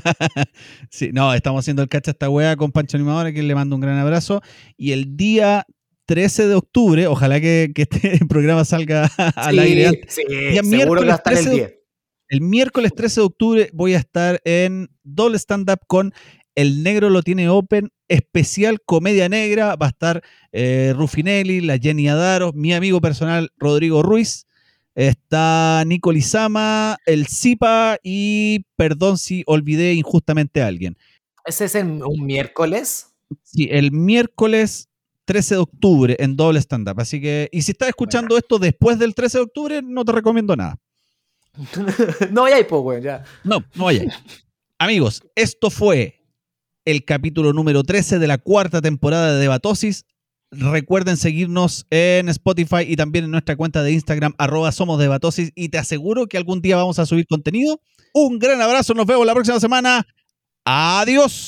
sí, no, estamos haciendo el cacha esta weá con Pancho Animador, a quien le mando un gran abrazo. Y el día 13 de octubre, ojalá que, que este programa salga al Sí, aire sí, Día seguro que va a estar el miércoles 10. El miércoles 13 de octubre voy a estar en doble stand-up con El Negro lo tiene open, especial comedia negra. Va a estar eh, Rufinelli, la Jenny Adaro, mi amigo personal Rodrigo Ruiz. Está Nico Lizama, el Zipa y perdón si olvidé injustamente a alguien. Ese es en un miércoles. Sí, el miércoles 13 de octubre en doble stand-up. Así que, y si estás escuchando esto después del 13 de octubre, no te recomiendo nada. (laughs) no, hay weón, ya. No, no vaya. Amigos, esto fue el capítulo número 13 de la cuarta temporada de Debatosis. Recuerden seguirnos en Spotify y también en nuestra cuenta de Instagram, arroba y te aseguro que algún día vamos a subir contenido. Un gran abrazo, nos vemos la próxima semana. Adiós.